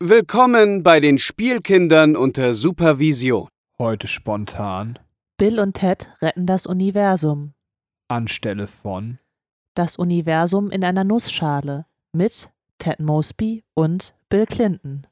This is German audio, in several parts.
Willkommen bei den Spielkindern unter Supervision. Heute spontan Bill und Ted retten das Universum. anstelle von Das Universum in einer Nussschale mit Ted Mosby und Bill Clinton.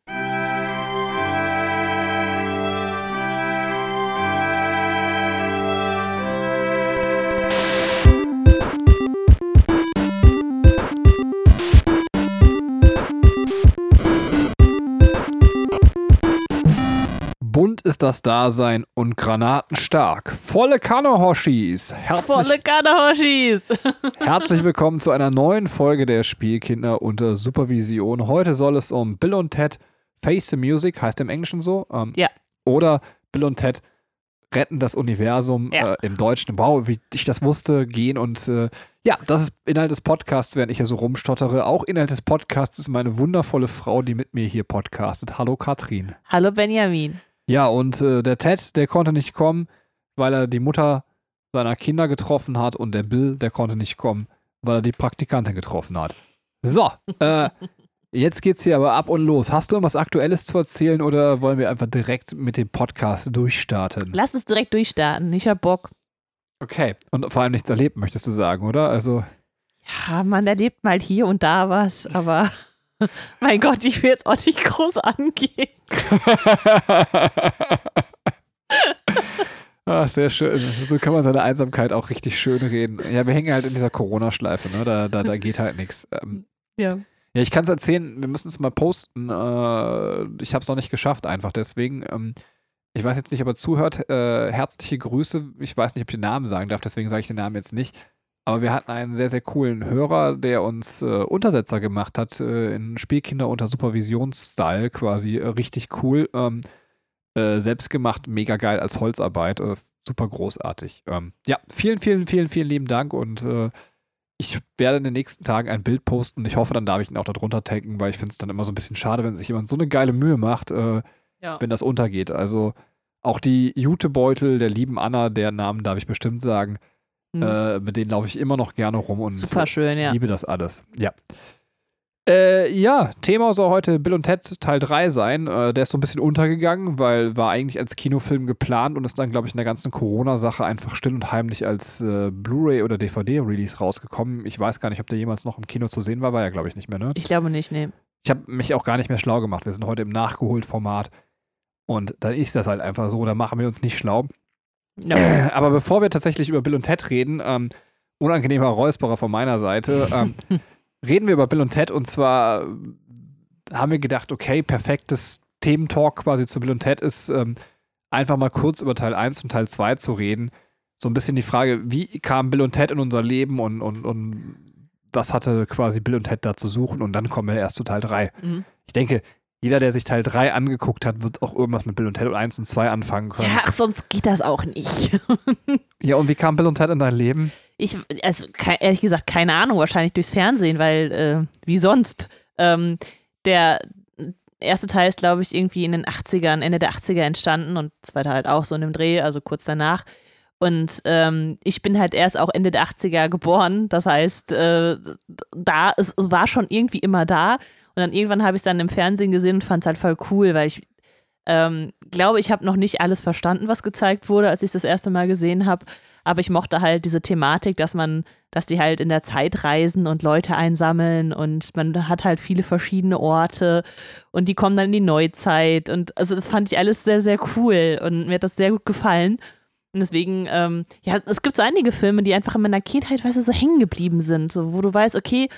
Bunt ist das Dasein und granatenstark. Volle Kanne, Hoshis. Herzlich, Volle Kanahoshis! herzlich willkommen zu einer neuen Folge der Spielkinder unter Supervision. Heute soll es um Bill und Ted Face the Music, heißt im Englischen so. Ähm, Ja. Oder Bill und Ted retten das Universum Ja. äh, im Deutschen. Wow, wie ich das wusste, gehen und äh, ja, das ist Inhalt des Podcasts, während ich hier so rumstottere. Auch Inhalt des Podcasts ist meine wundervolle Frau, die mit mir hier podcastet. Hallo Katrin. Hallo Benjamin. Ja, und äh, der Ted, der konnte nicht kommen, weil er die Mutter seiner Kinder getroffen hat und der Bill, der konnte nicht kommen, weil er die Praktikantin getroffen hat. So, äh, jetzt geht's hier aber ab und los. Hast du irgendwas Aktuelles zu erzählen oder wollen wir einfach direkt mit dem Podcast durchstarten? Lass uns direkt durchstarten. Ich hab Bock. Okay, und vor allem nichts erlebt, möchtest du sagen, oder? Also, Ja, man erlebt mal hier und da was, aber mein Gott, ich will jetzt auch nicht groß angehen. ah, sehr schön. So kann man seine Einsamkeit auch richtig schön reden. Ja, wir hängen halt in dieser Corona-Schleife, ne? Da, da, da geht halt nichts. Ähm, Ja. Ja, ich kann es erzählen, wir müssen es mal posten. Äh, ich habe es noch nicht geschafft, einfach deswegen. Ähm, ich weiß jetzt nicht, ob er zuhört. Äh, herzliche Grüße. Ich weiß nicht, ob ich den Namen sagen darf, deswegen sage ich den Namen jetzt nicht. Aber wir hatten einen sehr, sehr coolen Hörer, der uns äh, Untersetzer gemacht hat äh, in Spielkinder unter Supervisionsstyle quasi. Äh, richtig cool. Ähm, äh, selbstgemacht, mega geil als Holzarbeit. Äh, super großartig. Ähm, ja, vielen, vielen, vielen, vielen lieben Dank und äh, ich werde in den nächsten Tagen ein Bild posten. Ich hoffe, dann darf ich ihn auch darunter taggen, weil ich finde es dann immer so ein bisschen schade, wenn sich jemand so eine geile Mühe macht, Ja. wenn das untergeht. Also auch die Jutebeutel der lieben Anna, deren Namen darf ich bestimmt sagen, Hm. äh, mit denen laufe ich immer noch gerne rum und Super schön, ja. liebe das alles. Ja. Äh, ja, Thema soll heute Bill und Ted Teil 3 sein. Äh, der ist so ein bisschen untergegangen, weil war eigentlich als Kinofilm geplant und ist dann, glaube ich, in der ganzen Corona-Sache einfach still und heimlich als äh, Blu-ray oder DVD-Release rausgekommen. Ich weiß gar nicht, ob der jemals noch im Kino zu sehen war, war ja, glaube ich, nicht mehr, ne? Ich glaube nicht, nee. Ich habe mich auch gar nicht mehr schlau gemacht. Wir sind heute im Nachgeholt-Format. Und dann ist das halt einfach so, da machen wir uns nicht schlau. Ja. Aber bevor wir tatsächlich über Bill und Ted reden, ähm, unangenehmer Räusperer von meiner Seite, ähm, reden wir über Bill und Ted und zwar äh, haben wir gedacht, okay, perfektes Thementalk quasi zu Bill und Ted ist, ähm, einfach mal kurz über Teil 1 und Teil 2 zu reden. So ein bisschen die Frage, wie kam Bill und Ted in unser Leben und, und, und was hatte quasi Bill und Ted da zu suchen und dann kommen wir erst zu Teil 3. Mhm. Ich denke, jeder, der sich Teil 3 angeguckt hat, wird auch irgendwas mit Bill und Ted 1 und 2 anfangen können. ja, ach, sonst geht das auch nicht. Ja, und wie kam Bill und Ted in dein Leben? Ich, also ehrlich gesagt, keine Ahnung, wahrscheinlich durchs Fernsehen, weil, äh, wie sonst. Ähm, der erste Teil ist, glaube ich, irgendwie in den 80ern, Ende der 80er entstanden und zweiter halt auch so in dem Dreh, also kurz danach. Und ähm, ich bin halt erst auch Ende der 80er geboren. Das heißt, äh, da, es, es war schon irgendwie immer da. Und dann irgendwann habe ich es dann im Fernsehen gesehen und fand es halt voll cool, weil ich ähm, glaube, ich habe noch nicht alles verstanden, was gezeigt wurde, als ich es das erste Mal gesehen habe. Aber ich mochte halt diese Thematik, dass man, dass die halt in der Zeit reisen und Leute einsammeln und man hat halt viele verschiedene Orte und die kommen dann in die Neuzeit. Und also das fand ich alles sehr, sehr cool und mir hat das sehr gut gefallen. Und deswegen, ähm, ja, es gibt so einige Filme, die einfach in meiner Kindheit, weißt du, so hängen geblieben sind, so, wo du weißt, okay,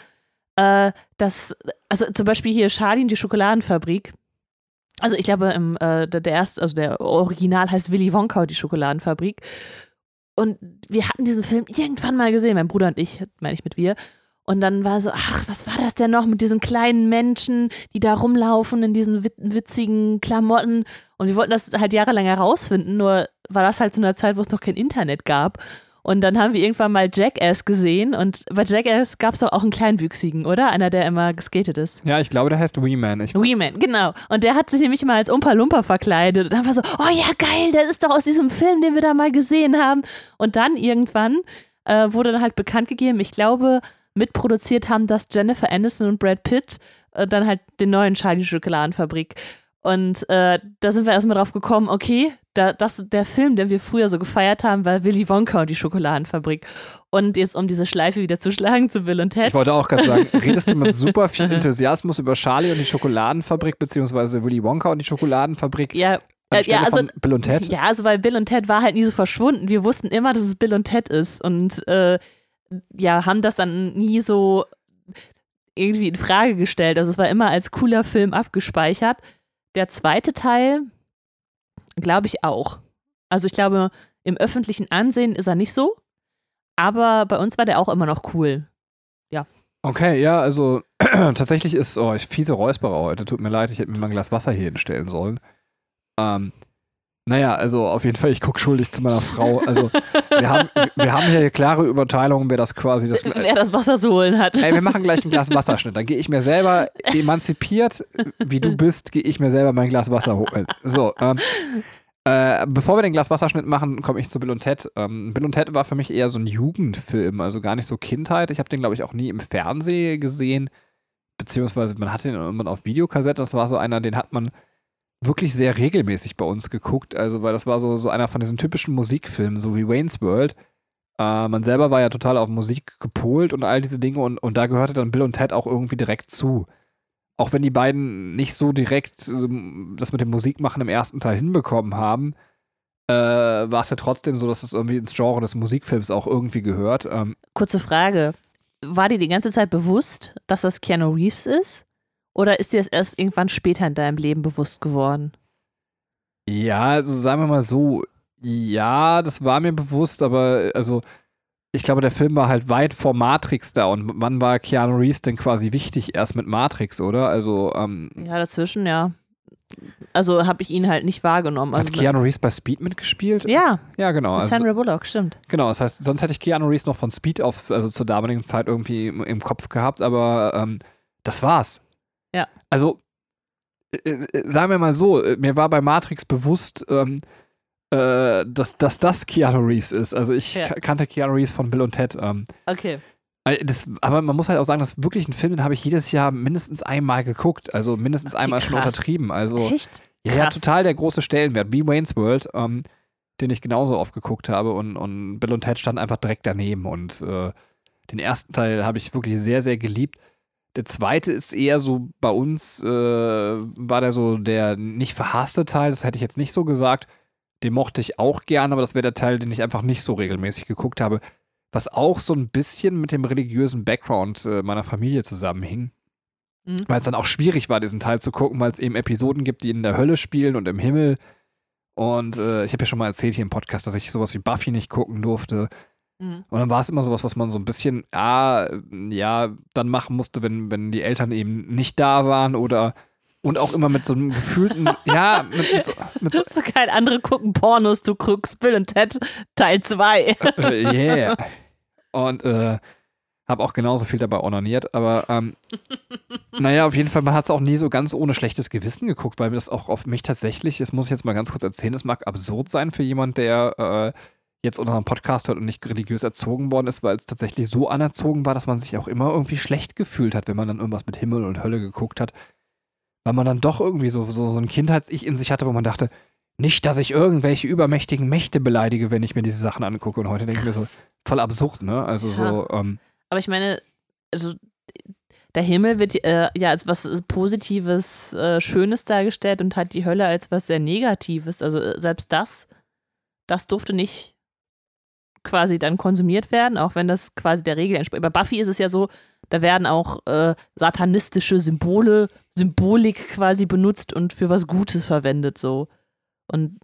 äh, das, also zum Beispiel hier Charlie und die Schokoladenfabrik. Also ich glaube, im, äh, der, der erste, also der Original heißt Willy Wonka die Schokoladenfabrik. Und wir hatten diesen Film irgendwann mal gesehen, mein Bruder und ich, meine ich mit wir. Und dann war so, ach, was war das denn noch mit diesen kleinen Menschen, die da rumlaufen in diesen wit- witzigen Klamotten. Und wir wollten das halt jahrelang herausfinden, nur war das halt zu einer Zeit, wo es noch kein Internet gab. Und dann haben wir irgendwann mal Jackass gesehen und bei Jackass gab es doch auch einen kleinwüchsigen, oder? Einer, der immer geskatet ist. Ja, ich glaube, der heißt Wee Man. Ich, Wee-Man, genau. Und der hat sich nämlich mal als Umpa Lumpa verkleidet. Und dann war so, oh ja, geil, der ist doch aus diesem Film, den wir da mal gesehen haben. Und dann irgendwann äh, wurde dann halt bekannt gegeben, ich glaube, mitproduziert haben das Jennifer Aniston und Brad Pitt. Äh, dann halt den neuen Charlie Schokoladenfabrik. Und äh, da sind wir erstmal drauf gekommen, okay, da, das, der Film, den wir früher so gefeiert haben, war Willy Wonka und die Schokoladenfabrik. Und jetzt, um diese Schleife wieder zu schlagen zu Bill und Ted. Ich wollte auch gerade sagen, redest du mit super viel Enthusiasmus über Charlie und die Schokoladenfabrik, beziehungsweise Willy Wonka und die Schokoladenfabrik? Ja, äh, ja, also, Bill und Ted? ja, also weil Bill und Ted war halt nie so verschwunden. Wir wussten immer, dass es Bill und Ted ist. Und äh, ja, haben das dann nie so irgendwie in Frage gestellt. Also es war immer als cooler Film abgespeichert. Der zweite Teil, glaube ich auch. Also ich glaube, im öffentlichen Ansehen ist er nicht so. Aber bei uns war der auch immer noch cool. Okay, ja, also tatsächlich ist, oh, ich fiese Räusperer heute. Tut mir leid, ich hätte mir mal ein Glas Wasser hier hinstellen sollen. Ähm, naja, also auf jeden Fall, ich gucke schuldig zu meiner Frau. Also wir haben, wir haben hier klare Überteilungen, wer das quasi das. Wer das Wasser zu holen hat. Ey, wir machen gleich ein Glas Wasserschnitt. Dann gehe ich mir selber emanzipiert, wie du bist, gehe ich mir selber mein Glas Wasser holen. So, ähm, äh, bevor wir den Glas Wasserschnitt machen, komme ich zu Bill und Ted. Ähm, Bill und Ted war für mich eher so ein Jugendfilm, also gar nicht so Kindheit. Ich habe den, glaube ich, auch nie im Fernsehen gesehen, beziehungsweise man hatte ihn irgendwann auf Videokassette. Das war so einer, den hat man wirklich sehr regelmäßig bei uns geguckt. Also, weil das war so, so einer von diesen typischen Musikfilmen, so wie Wayne's World. Äh, man selber war ja total auf Musik gepolt und all diese Dinge und, und da gehörte dann Bill und Ted auch irgendwie direkt zu. Auch wenn die beiden nicht so direkt ähm, das mit dem Musikmachen im ersten Teil hinbekommen haben, äh, war es ja trotzdem so, dass es irgendwie ins Genre des Musikfilms auch irgendwie gehört. Ähm, Kurze Frage. War dir die ganze Zeit bewusst, dass das Keanu Reeves ist? Oder ist dir das erst irgendwann später in deinem Leben bewusst geworden? Ja, also sagen wir mal so, ja, das war mir bewusst, aber also ich glaube, der Film war halt weit vor Matrix da und wann war Keanu Reeves denn quasi wichtig? Erst mit Matrix, oder? Also, ähm, Ja, dazwischen, ja. Also habe ich ihn halt nicht wahrgenommen. Also, hat Keanu Reeves bei Speed mitgespielt? ja, Ja, genau. Also, Sandra Bullock, stimmt. genau, das heißt, sonst hätte ich Keanu Reeves noch von Speed auf, also zur damaligen Zeit irgendwie im, im Kopf gehabt, aber ähm, das war's. Ja. Also, äh, äh, sagen wir mal so, äh, mir war bei Matrix bewusst, ähm, äh, dass, dass das Keanu Reeves ist. Also ich Ja. ka- kannte Keanu Reeves von Bill und Ted. Ähm, Okay. das, aber man muss halt auch sagen, das ist wirklich ein Film, den habe ich jedes Jahr mindestens einmal geguckt. Also mindestens Okay, einmal schon krass. untertrieben. Also Echt? ja, ja, Krass. total der große Stellenwert, wie Wayne's World, ähm, den ich genauso oft geguckt habe. Und, und Bill und Ted stand einfach direkt daneben. Und äh, den ersten Teil habe ich wirklich sehr, sehr geliebt. Der zweite ist eher so bei uns, äh, war der so der nicht verhasste Teil, das hätte ich jetzt nicht so gesagt. Den mochte ich auch gern, aber das wäre der Teil, den ich einfach nicht so regelmäßig geguckt habe. Was auch so ein bisschen mit dem religiösen Background äh, meiner Familie zusammenhing. Mhm. Weil es dann auch schwierig war, diesen Teil zu gucken, weil es eben Episoden gibt, die in der Hölle spielen und im Himmel. Und äh, ich habe ja schon mal erzählt hier im Podcast, dass ich sowas wie Buffy nicht gucken durfte. Mhm. Und dann war es immer sowas, was man so ein bisschen, ah, ja, dann machen musste, wenn, wenn die Eltern eben nicht da waren oder und auch immer mit so einem gefühlten, ja, mit, mit so, mit so ist kein andere gucken Pornos, du Krux, Bill und Ted, Teil 2. äh, yeah. Und äh, habe auch genauso viel dabei onaniert, aber ähm, naja, auf jeden Fall, man hat es auch nie so ganz ohne schlechtes Gewissen geguckt, weil das auch auf mich tatsächlich, das muss ich jetzt mal ganz kurz erzählen, das mag absurd sein für jemand, der äh, jetzt unseren Podcast hört und nicht religiös erzogen worden ist, weil es tatsächlich so anerzogen war, dass man sich auch immer irgendwie schlecht gefühlt hat, wenn man dann irgendwas mit Himmel und Hölle geguckt hat. Weil man dann doch irgendwie so, so, so ein Kindheits-Ich in sich hatte, wo man dachte, nicht, dass ich irgendwelche übermächtigen Mächte beleidige, wenn ich mir diese Sachen angucke. Und heute denke ich mir so, voll absurd, ne? Also so, ähm, Aber ich meine, also der Himmel wird äh, ja als was Positives, äh, Schönes dargestellt und halt die Hölle als was sehr Negatives. Also äh, selbst das, das durfte nicht quasi dann konsumiert werden, auch wenn das quasi der Regel entspricht. Bei Buffy ist es ja so, da werden auch äh, satanistische Symbole, Symbolik quasi benutzt und für was Gutes verwendet so. Und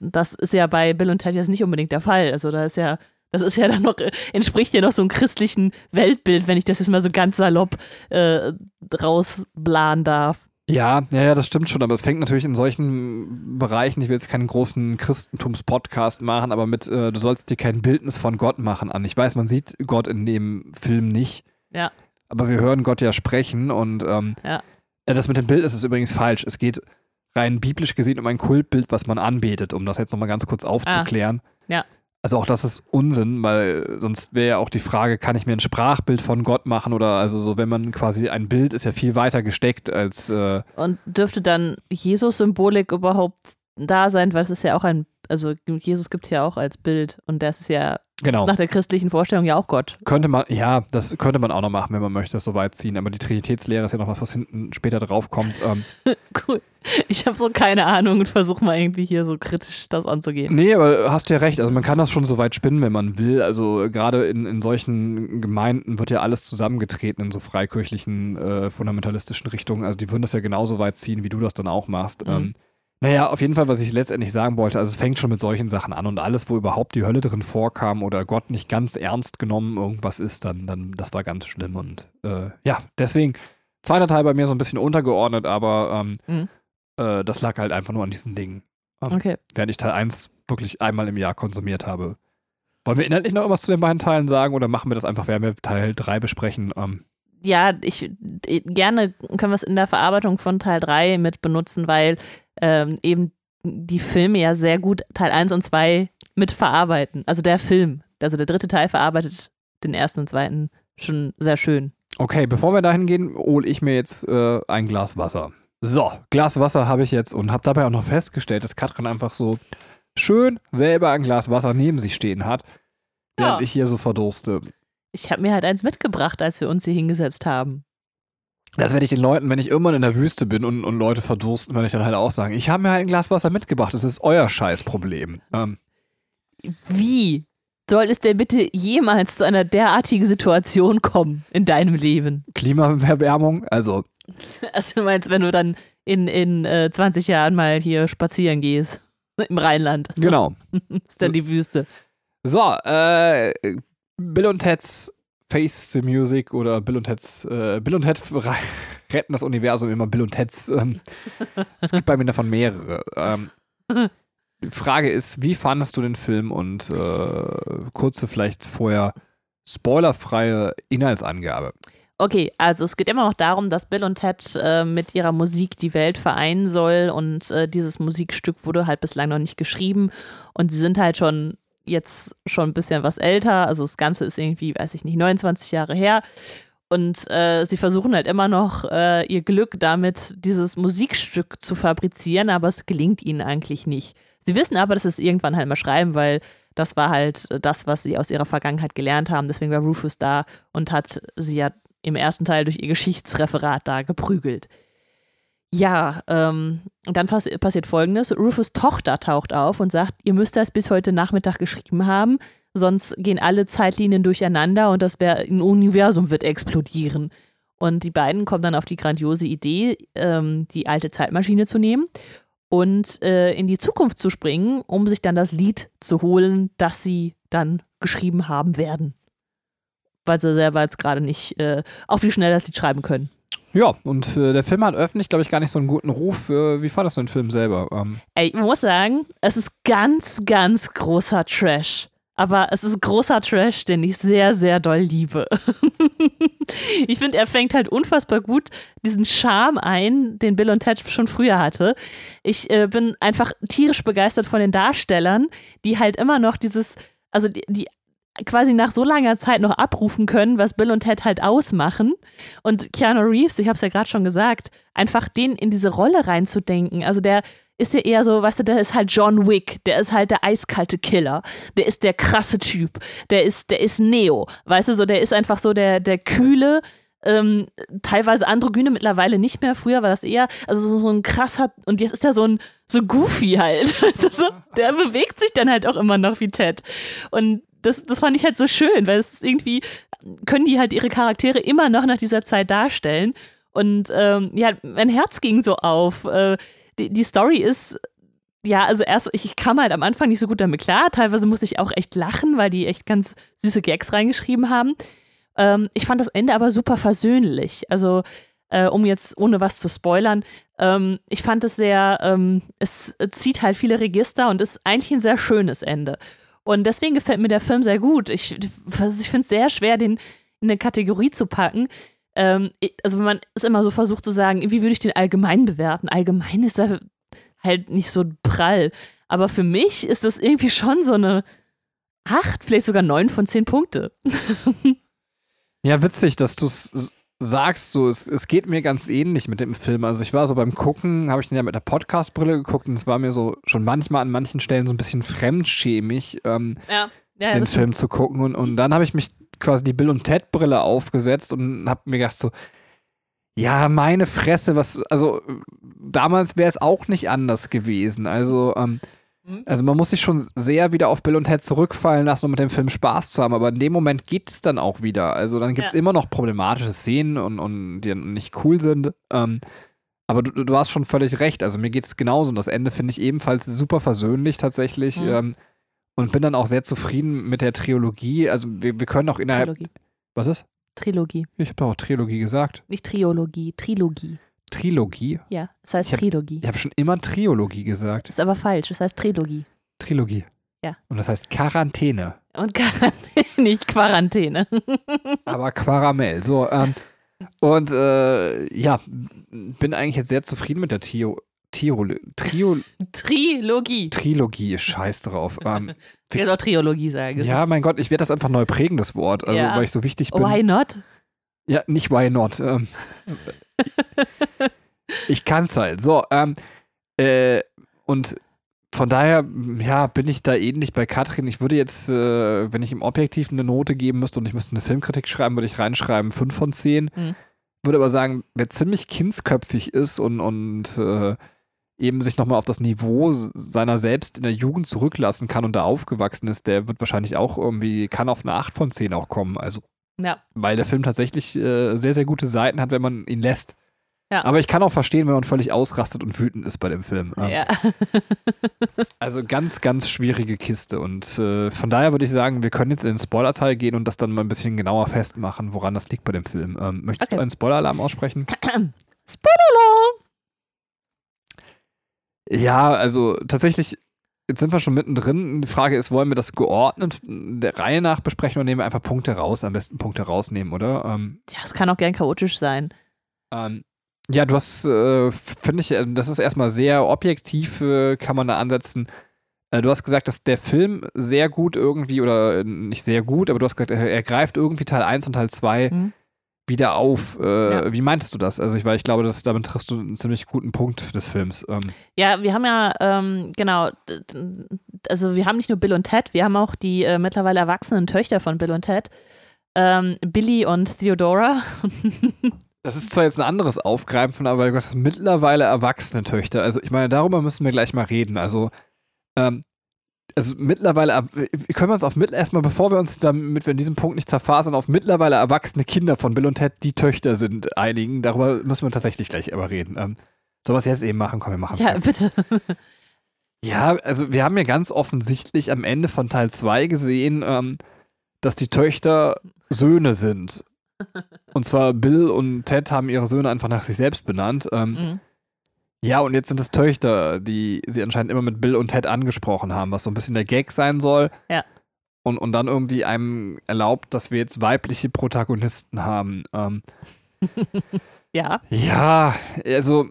das ist ja bei Bill und Ted jetzt nicht unbedingt der Fall. Also da ist ja, das ist ja dann noch, entspricht ja noch so einem christlichen Weltbild, wenn ich das jetzt mal so ganz salopp äh, rausblahen darf. Ja, ja, ja, das stimmt schon, aber es fängt natürlich in solchen Bereichen, ich will jetzt keinen großen Christentums-Podcast machen, aber mit, äh, du sollst dir kein Bildnis von Gott machen an. Ich weiß, man sieht Gott in dem Film nicht. Ja. Aber wir hören Gott ja sprechen und ähm, Ja. äh, das mit dem Bild ist übrigens falsch. Es geht rein biblisch gesehen um ein Kultbild, was man anbetet, um das jetzt nochmal ganz kurz aufzuklären. ja. Also auch das ist Unsinn, weil sonst wäre ja auch die Frage, kann ich mir ein Sprachbild von Gott machen oder also so, wenn man quasi ein Bild ist ja viel weiter gesteckt als äh, Und dürfte dann Jesus-Symbolik überhaupt da sein, weil es ist ja auch ein, also Jesus gibt ja auch als Bild und das ist ja genau. nach der christlichen Vorstellung ja auch Gott. Könnte man, ja, das könnte man auch noch machen, wenn man möchte, das so weit ziehen. Aber die Trinitätslehre ist ja noch was, was hinten später drauf kommt. Ähm, Cool. Ich habe so keine Ahnung und versuche mal irgendwie hier so kritisch das anzugehen. nee, aber hast ja recht. Also man kann das schon so weit spinnen, wenn man will. Also gerade in, in solchen Gemeinden wird ja alles zusammengetreten in so freikirchlichen, äh, fundamentalistischen Richtungen. Also die würden das ja genauso weit ziehen, wie du das dann auch machst. Mhm. Ähm, naja, auf jeden Fall, was ich letztendlich sagen wollte, also es fängt schon mit solchen Sachen an und alles, wo überhaupt die Hölle drin vorkam oder Gott nicht ganz ernst genommen irgendwas ist, dann, dann das war ganz schlimm und äh, ja, deswegen zweiter Teil bei mir so ein bisschen untergeordnet, aber ähm, Mhm. äh, das lag halt einfach nur an diesen Dingen, Okay. während ich Teil 1 wirklich einmal im Jahr konsumiert habe. Wollen wir inhaltlich noch irgendwas zu den beiden Teilen sagen oder machen wir das einfach, während wir Teil 3 besprechen? Ähm, Ja, ich äh, gerne können wir es in der Verarbeitung von Teil 3 mit benutzen, weil ähm, eben die Filme ja sehr gut Teil 1 und 2 mit verarbeiten. Also der Film, also der dritte Teil verarbeitet den ersten und zweiten schon sehr schön. Okay, bevor wir dahin gehen, hole ich mir jetzt äh, ein Glas Wasser. So, Glas Wasser habe ich jetzt und habe dabei auch noch festgestellt, dass Katrin einfach so schön selber ein Glas Wasser neben sich stehen hat, während Ja. ich hier so verdurste. Ich habe mir halt eins mitgebracht, als wir uns hier hingesetzt haben. Das werde ich den Leuten, wenn ich irgendwann in der Wüste bin und, und Leute verdursten, werde ich dann halt auch sagen, ich habe mir halt ein Glas Wasser mitgebracht, das ist euer Scheißproblem. Ähm, Wie soll es denn bitte jemals zu einer derartigen Situation kommen in deinem Leben? Klimaerwärmung, also Also du meinst, wenn du dann in, in äh, 20 Jahren mal hier spazieren gehst im Rheinland, genau. ist dann die Wüste. So, äh, Bill und Ted's Face the Music oder Bill und Ted's, äh, Bill und Ted re- retten das Universum immer Bill und Ted's. Ähm, es gibt bei mir davon mehrere. Ähm, die Frage ist, wie fandest du den Film und äh, kurze vielleicht vorher spoilerfreie Inhaltsangabe. Okay, also es geht immer noch darum, dass Bill und Ted äh, mit ihrer Musik die Welt vereinen soll und äh, dieses Musikstück wurde halt bislang noch nicht geschrieben und sie sind halt schon jetzt schon ein bisschen was älter, also das Ganze ist irgendwie, weiß ich nicht, 29 Jahre her und äh, sie versuchen halt immer noch äh, ihr Glück damit, dieses Musikstück zu fabrizieren, aber es gelingt ihnen eigentlich nicht. Sie wissen aber, dass sie es irgendwann halt mal schreiben, weil das war halt das, was sie aus ihrer Vergangenheit gelernt haben. Deswegen war Rufus da und hat sie ja im ersten Teil durch ihr Geschichtsreferat da geprügelt. Ja, ähm, dann pass passiert folgendes: Rufus Tochter taucht auf und sagt, ihr müsst das bis heute Nachmittag geschrieben haben, sonst gehen alle Zeitlinien durcheinander und das ein Universum wird explodieren. Und die beiden kommen dann auf die grandiose Idee, ähm, die alte Zeitmaschine zu nehmen und äh, in die Zukunft zu springen, um sich dann das Lied zu holen, das sie dann geschrieben haben werden. Weil sie selber jetzt gerade nicht äh, auf wie schnell das Lied schreiben können. Ja, und äh, der Film hat öffentlich, glaube ich, gar nicht so einen guten Ruf. Äh, wie fandest du den Film selber? Ähm, Ey, man muss sagen, es ist ganz, ganz großer Trash. Aber es ist großer Trash, den ich sehr, sehr doll liebe. ich finde, er fängt halt unfassbar gut diesen Charme ein, den Bill und Ted schon früher hatte. Ich äh, bin einfach tierisch begeistert von den Darstellern, die halt immer noch dieses, also die, die quasi nach so langer Zeit noch abrufen können, was Bill und Ted halt ausmachen. Und Keanu Reeves, ich habe es ja gerade schon gesagt, einfach den in diese Rolle reinzudenken. Also der ist ja eher so, weißt du, der ist halt John Wick, der ist halt der eiskalte Killer, der ist der krasse Typ, der ist, der ist Neo, weißt du, so, der ist einfach so der, der kühle, ähm, teilweise androgyne mittlerweile nicht mehr. Früher war das eher, also so, so ein krasser, und jetzt ist er so ein, so goofy halt. Also so, der bewegt sich dann halt auch immer noch wie Ted. Und das, das fand ich halt so schön, weil es irgendwie können die halt ihre Charaktere immer noch nach dieser Zeit darstellen. Und ähm, ja, mein Herz ging so auf. Äh, die, die Story ist, ja, also erst, ich kam halt am Anfang nicht so gut damit klar. Teilweise musste ich auch echt lachen, weil die echt ganz süße Gags reingeschrieben haben. Ähm, ich fand das Ende aber super versöhnlich. Also, äh, um jetzt ohne was zu spoilern, ähm, ich fand es sehr, ähm, es zieht halt viele Register und ist eigentlich ein sehr schönes Ende. Und deswegen gefällt mir der Film sehr gut. Ich, ich finde es sehr schwer, den in eine Kategorie zu packen. Ähm, also wenn man es immer so versucht zu sagen, wie würde ich den allgemein bewerten? Allgemein ist er halt nicht so prall. Aber für mich ist das irgendwie schon so eine acht, vielleicht sogar neun von zehn Punkte. Ja, witzig, dass du es sagst. So, es, es geht mir ganz ähnlich mit dem Film. Also ich war so beim Gucken, habe ich den ja mit der Podcast-Brille geguckt und es war mir so schon manchmal an manchen Stellen so ein bisschen fremdschämig, ähm, Ja, ja, den Film zu gucken. Und, und dann habe ich mich quasi die Bill und Ted Brille aufgesetzt und habe mir gedacht so, ja, meine Fresse, was, also damals wäre es auch nicht anders gewesen. Also, ähm. Also man muss sich schon sehr wieder auf Bill und Ted zurückfallen lassen, um mit dem Film Spaß zu haben, aber in dem Moment geht es dann auch wieder. Also dann gibt es Ja. immer noch problematische Szenen und, und die nicht cool sind. Ähm, aber du, du hast schon völlig recht. Also mir geht es genauso. Und das Ende finde ich ebenfalls super versöhnlich tatsächlich. Mhm. Ähm, und bin dann auch sehr zufrieden mit der Trilogie. Also wir, wir können auch innerhalb. Trilogie. Was ist? Trilogie. Ich habe doch auch Trilogie gesagt. Nicht Triologie, Trilogie. Trilogie. Ja, es heißt Ich hab- Trilogie. Ich habe schon immer Triologie gesagt. Ist aber falsch, es heißt Trilogie. Trilogie. Ja. Und das heißt Quarantäne. Und Quarantäne, nicht Quarantäne. aber Quaramell. So, ähm, und äh, ja, bin eigentlich jetzt sehr zufrieden mit der Trio, Trio, Trio, Trilogie. Trilogie. Scheiß drauf. Ähm, Ich will auch Triologie sagen. Ja, mein Gott, ich werde das einfach neu prägen, das Wort. Also, Ja. weil ich so wichtig bin. Why not? Ja, nicht why not. Ähm, ich kann's halt. So, ähm, äh, und von daher, ja, bin ich da ähnlich bei Katrin. Ich würde jetzt, äh, wenn ich im Objektiv eine Note geben müsste und ich müsste eine Filmkritik schreiben, würde ich reinschreiben 5 von 10. Mhm. Würde aber sagen, wer ziemlich kindsköpfig ist und, und äh, eben sich nochmal auf das Niveau seiner selbst in der Jugend zurücklassen kann und da aufgewachsen ist, der wird wahrscheinlich auch irgendwie, kann auf eine 8 von 10 auch kommen. Also Ja. weil der Film tatsächlich äh, sehr, sehr gute Seiten hat, wenn man ihn lässt. Ja. Aber ich kann auch verstehen, wenn man völlig ausrastet und wütend ist bei dem Film. Ja. Also ganz, ganz schwierige Kiste. Und äh, von daher würde ich sagen, wir können jetzt in den Spoiler-Teil gehen und das dann mal ein bisschen genauer festmachen, woran das liegt bei dem Film. Ähm, möchtest Okay. du einen Spoiler-Alarm aussprechen? Spoiler! Ja, also tatsächlich, jetzt sind wir schon mittendrin. Die Frage ist, wollen wir das geordnet der Reihe nach besprechen oder nehmen wir einfach Punkte raus? Am besten Punkte rausnehmen, oder? Ähm, Ja, es kann auch gern chaotisch sein. Ähm, ja, du hast, äh, finde ich, äh, das ist erstmal sehr objektiv, äh, kann man da ansetzen. Äh, du hast gesagt, dass der Film sehr gut irgendwie, oder äh, nicht sehr gut, aber du hast gesagt, er, er greift irgendwie Teil 1 und Teil 2 Mhm. Wieder auf. Äh, Ja. Wie meintest du das? Also, ich, weil ich glaube, dass, damit triffst du einen ziemlich guten Punkt des Films. Ähm, Ja, wir haben ja, ähm, genau, also wir haben nicht nur Bill und Ted, wir haben auch die äh, mittlerweile erwachsenen Töchter von Bill und Ted. Ähm, Billy und Theodora. das ist zwar jetzt ein anderes Aufgreifen, aber Gott, das sind mittlerweile erwachsene Töchter. Also, ich meine, darüber müssen wir gleich mal reden. Also, ähm, also mittlerweile, erw- können wir uns auf mit, erstmal, bevor wir uns damit wir in diesem Punkt nicht zerfasern, auf mittlerweile erwachsene Kinder von Bill und Ted, die Töchter sind, einigen. Darüber müssen wir tatsächlich gleich aber reden. Ähm, sollen wir es jetzt eben machen? Komm, wir machen es ja, bitte. Ja, also wir haben ja ganz offensichtlich am Ende von Teil 2 gesehen, ähm, dass die Töchter Söhne sind. Und zwar Bill und Ted haben ihre Söhne einfach nach sich selbst benannt. Ähm, Mhm. Ja, und jetzt sind es Töchter, die sie anscheinend immer mit Bill und Ted angesprochen haben, was so ein bisschen der Gag sein soll. Ja. Und, und dann irgendwie einem erlaubt, dass wir jetzt weibliche Protagonisten haben. Ähm, Ja, ja, also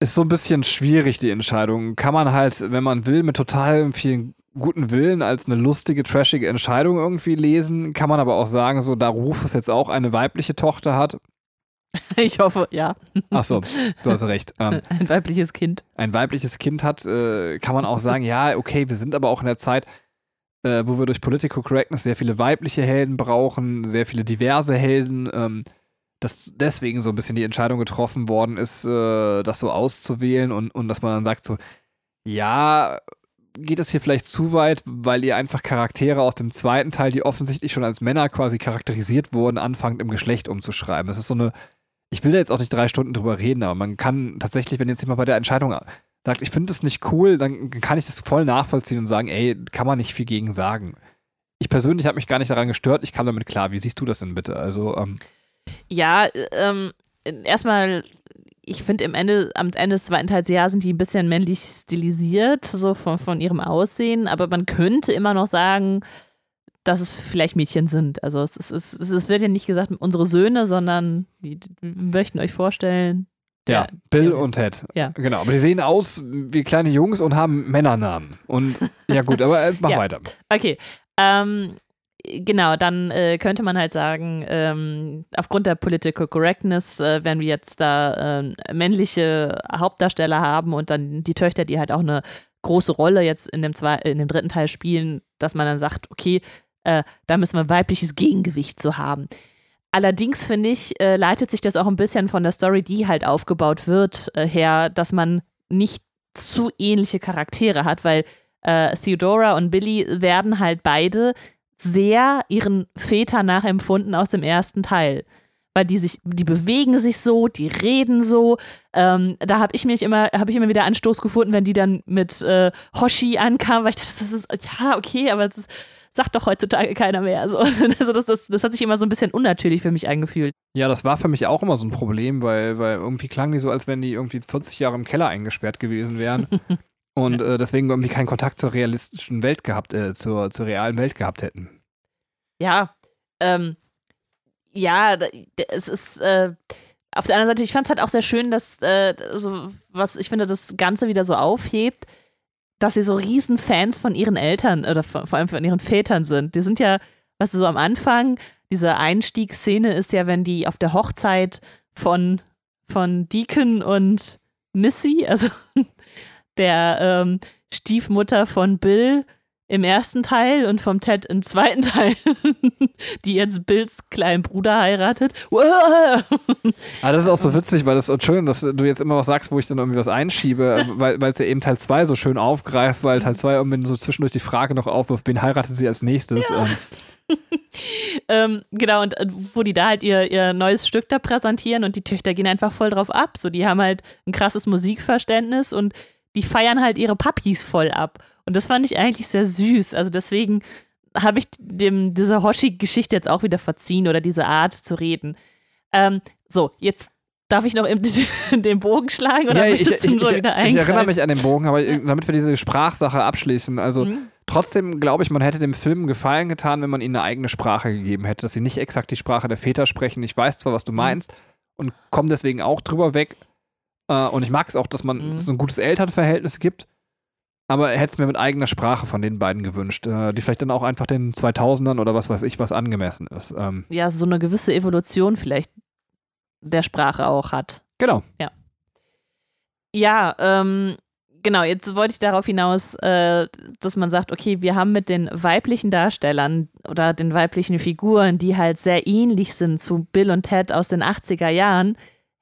ist so ein bisschen schwierig, die Entscheidung. Kann man halt, wenn man will, mit total viel guten Willen als eine lustige, trashige Entscheidung irgendwie lesen. Kann man aber auch sagen, so da Rufus jetzt auch eine weibliche Tochter hat. ich hoffe, ja. Ach so, du hast recht. Ähm, Ein weibliches Kind. ein weibliches Kind hat, äh, kann man auch sagen, ja, okay, wir sind aber auch in der Zeit, äh, wo wir durch Political Correctness sehr viele weibliche Helden brauchen, sehr viele diverse Helden, ähm, dass deswegen so ein bisschen die Entscheidung getroffen worden ist, äh, das so auszuwählen und, und dass man dann sagt so, ja, geht es hier vielleicht zu weit, weil ihr einfach Charaktere aus dem zweiten Teil, die offensichtlich schon als Männer quasi charakterisiert wurden, anfangt im Geschlecht umzuschreiben. Das ist so eine, ich will da jetzt auch nicht drei Stunden drüber reden, aber man kann tatsächlich, wenn jetzt jemand bei der Entscheidung sagt, ich finde das nicht cool, dann kann ich das voll nachvollziehen und sagen, ey, kann man nicht viel gegen sagen. Ich persönlich habe mich gar nicht daran gestört, ich kam damit klar. Wie siehst du das denn bitte? Also, ähm, Ja, ähm, erstmal, ich finde im Ende, am Ende des zweiten Teils, ja, sind die ein bisschen männlich stilisiert, so von, von ihrem Aussehen, aber man könnte immer noch sagen, dass es vielleicht Mädchen sind. Also es, ist, es, ist, es wird ja nicht gesagt, unsere Söhne, sondern die, wir möchten euch vorstellen, Ja, Der- Bill und Ted. Ja. Genau, aber die sehen aus wie kleine Jungs und haben Männernamen. Und ja gut, aber äh, mach Ja. weiter. Okay. Ähm, genau, dann äh, könnte man halt sagen, ähm, aufgrund der Political Correctness, äh, wenn wir jetzt da ähm, männliche Hauptdarsteller haben und dann die Töchter, die halt auch eine große Rolle jetzt in dem, zwei, in dem dritten Teil spielen, dass man dann sagt, okay, äh, da müssen wir ein weibliches Gegengewicht zu haben. Allerdings finde ich, äh, leitet sich das auch ein bisschen von der Story, die halt aufgebaut wird, äh, her, dass man nicht zu ähnliche Charaktere hat, weil äh, Theodora und Billy werden halt beide sehr ihren Vätern nachempfunden aus dem ersten Teil. Weil die sich, die bewegen sich so, die reden so. Ähm, da habe ich mich immer, habe ich immer wieder Anstoß gefunden, wenn die dann mit äh, Hoshi ankamen, weil ich dachte, das ist, ja, okay, aber das ist, sagt doch heutzutage keiner mehr. So. Also das, das, das hat sich immer so ein bisschen unnatürlich für mich angefühlt. Ja, das war für mich auch immer so ein Problem, weil, weil irgendwie klangen die so, als wenn die irgendwie 40 Jahre im Keller eingesperrt gewesen wären. und äh, deswegen irgendwie keinen Kontakt zur realistischen Welt gehabt, äh, zur, zur realen Welt gehabt hätten. Ja, ähm, ja, es ist, äh, auf der anderen Seite, ich fand es halt auch sehr schön, dass, äh, so, was ich finde, das Ganze wieder so aufhebt, dass sie so riesen Fans von ihren Eltern oder vor, allem von ihren Vätern sind. Die sind ja, weißt du, so am Anfang, diese Einstiegsszene ist ja, wenn die auf der Hochzeit von, von Deacon und Missy, also der ähm, Stiefmutter von Bill, im ersten Teil und vom Ted im zweiten Teil, die jetzt Bills kleinen Bruder heiratet. Aber das ist auch so witzig, weil das, Entschuldigung, dass du jetzt immer was sagst, wo ich dann irgendwie was einschiebe, weil weil es ja eben Teil 2 so schön aufgreift, weil Teil 2 irgendwie so zwischendurch die Frage noch aufwirft, wen heiratet sie als nächstes? Ähm, ähm, genau, und äh, wo die da halt ihr, ihr neues Stück da präsentieren und die Töchter gehen einfach voll drauf ab. So, die haben halt ein krasses Musikverständnis und die feiern halt ihre Papis voll ab. Und das fand ich eigentlich sehr süß. Also deswegen habe ich dem diese Hoshi-Geschichte jetzt auch wieder verziehen oder diese Art zu reden. Ähm, so, jetzt darf ich noch den Bogen schlagen oder ja, ich, ich, ich, ich, erinnere mich an den Bogen, aber damit wir diese Sprachsache abschließen, also Mhm. trotzdem glaube ich, man hätte dem Film einen Gefallen getan, wenn man ihnen eine eigene Sprache gegeben hätte, dass sie nicht exakt die Sprache der Väter sprechen. Ich weiß zwar, was Mhm. du meinst und komme deswegen auch drüber weg. Äh, und ich mag es auch, dass man Mhm. so ein gutes Elternverhältnis gibt. Aber hätte es mir mit eigener Sprache von den beiden gewünscht, äh, die vielleicht dann auch einfach den 2000ern oder was weiß ich, was angemessen ist. Ähm, Ja, so eine gewisse Evolution vielleicht der Sprache auch hat. genau. Ja, ähm, genau, jetzt wollte ich darauf hinaus, äh, dass man sagt, okay, wir haben mit den weiblichen Darstellern oder den weiblichen Figuren, die halt sehr ähnlich sind zu Bill und Ted aus den 80er Jahren,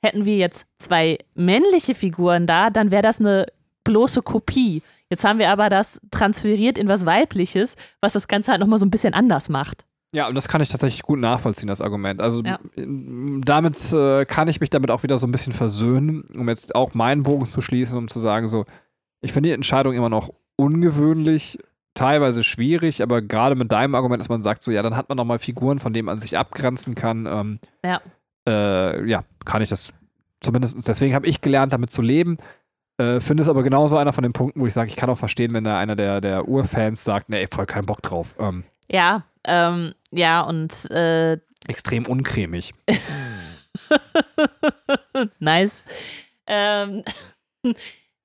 hätten wir jetzt zwei männliche Figuren da, dann wäre das eine bloße Kopie. Jetzt haben wir aber das transferiert in was Weibliches, was das Ganze halt nochmal so ein bisschen anders macht. Ja, und das kann ich tatsächlich gut nachvollziehen, das Argument. Also Ja. damit äh, kann ich mich damit auch wieder so ein bisschen versöhnen, um jetzt auch meinen Bogen zu schließen, um zu sagen, so, ich finde die Entscheidung immer noch ungewöhnlich, teilweise schwierig, aber gerade mit deinem Argument, dass man sagt, so, ja, dann hat man noch mal Figuren, von denen man sich abgrenzen kann. Ähm, Ja. Äh, ja, kann ich das zumindest, deswegen habe ich gelernt, damit zu leben. Äh, finde es aber genauso einer von den Punkten, wo ich sage, ich kann auch verstehen, wenn da einer der, der Urfans sagt, nee, voll keinen Bock drauf. Ähm, Ja, ähm, ja, und äh, extrem uncremig. nice. Ähm,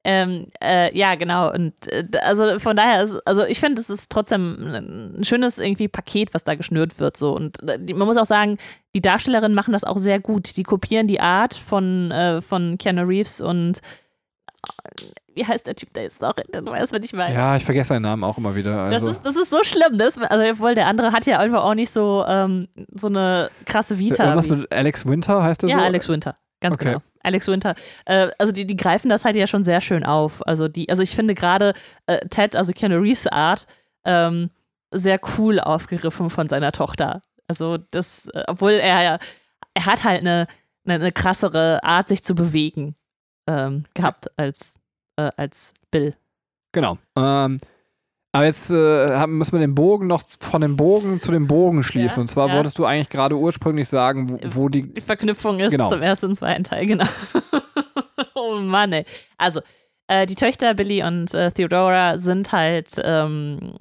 ähm, äh, ja, genau. Und äh, also von daher ist, also ich finde, es ist trotzdem ein schönes irgendwie Paket, was da geschnürt wird. So. Und äh, man muss auch sagen, die Darstellerinnen machen das auch sehr gut. Die kopieren die Art von, äh, von Keanu Reeves und äh, wie heißt der Typ da jetzt noch? Du weißt, was ich meine. Ja, ich vergesse seinen Namen auch immer wieder. Das Also, ist, das ist so schlimm. Das, also, obwohl der andere hat ja einfach auch nicht so, ähm, so eine krasse Vita. irgendwas mit Alex Winter heißt der ja, so? Alex Winter. Ganz Okay. genau. Alex Winter. Äh, also die, die greifen das halt ja schon sehr schön auf. Also die, also ich finde gerade äh, Ted, also Keanu Reeves Art, ähm, sehr cool aufgegriffen von seiner Tochter. Also das, äh, obwohl er ja, er hat halt eine, eine, eine krassere Art, sich zu bewegen ähm, gehabt als, äh, als Bill. Genau. Ähm, aber jetzt äh, haben, müssen wir den Bogen noch von dem Bogen zu dem Bogen schließen. Ja, und zwar ja. wolltest du eigentlich gerade ursprünglich sagen, wo, wo die. Die Verknüpfung ist Genau. zum ersten und zweiten Teil, genau. oh Mann, ey. Also, äh, die Töchter Billy und äh, Theodora sind halt ähm,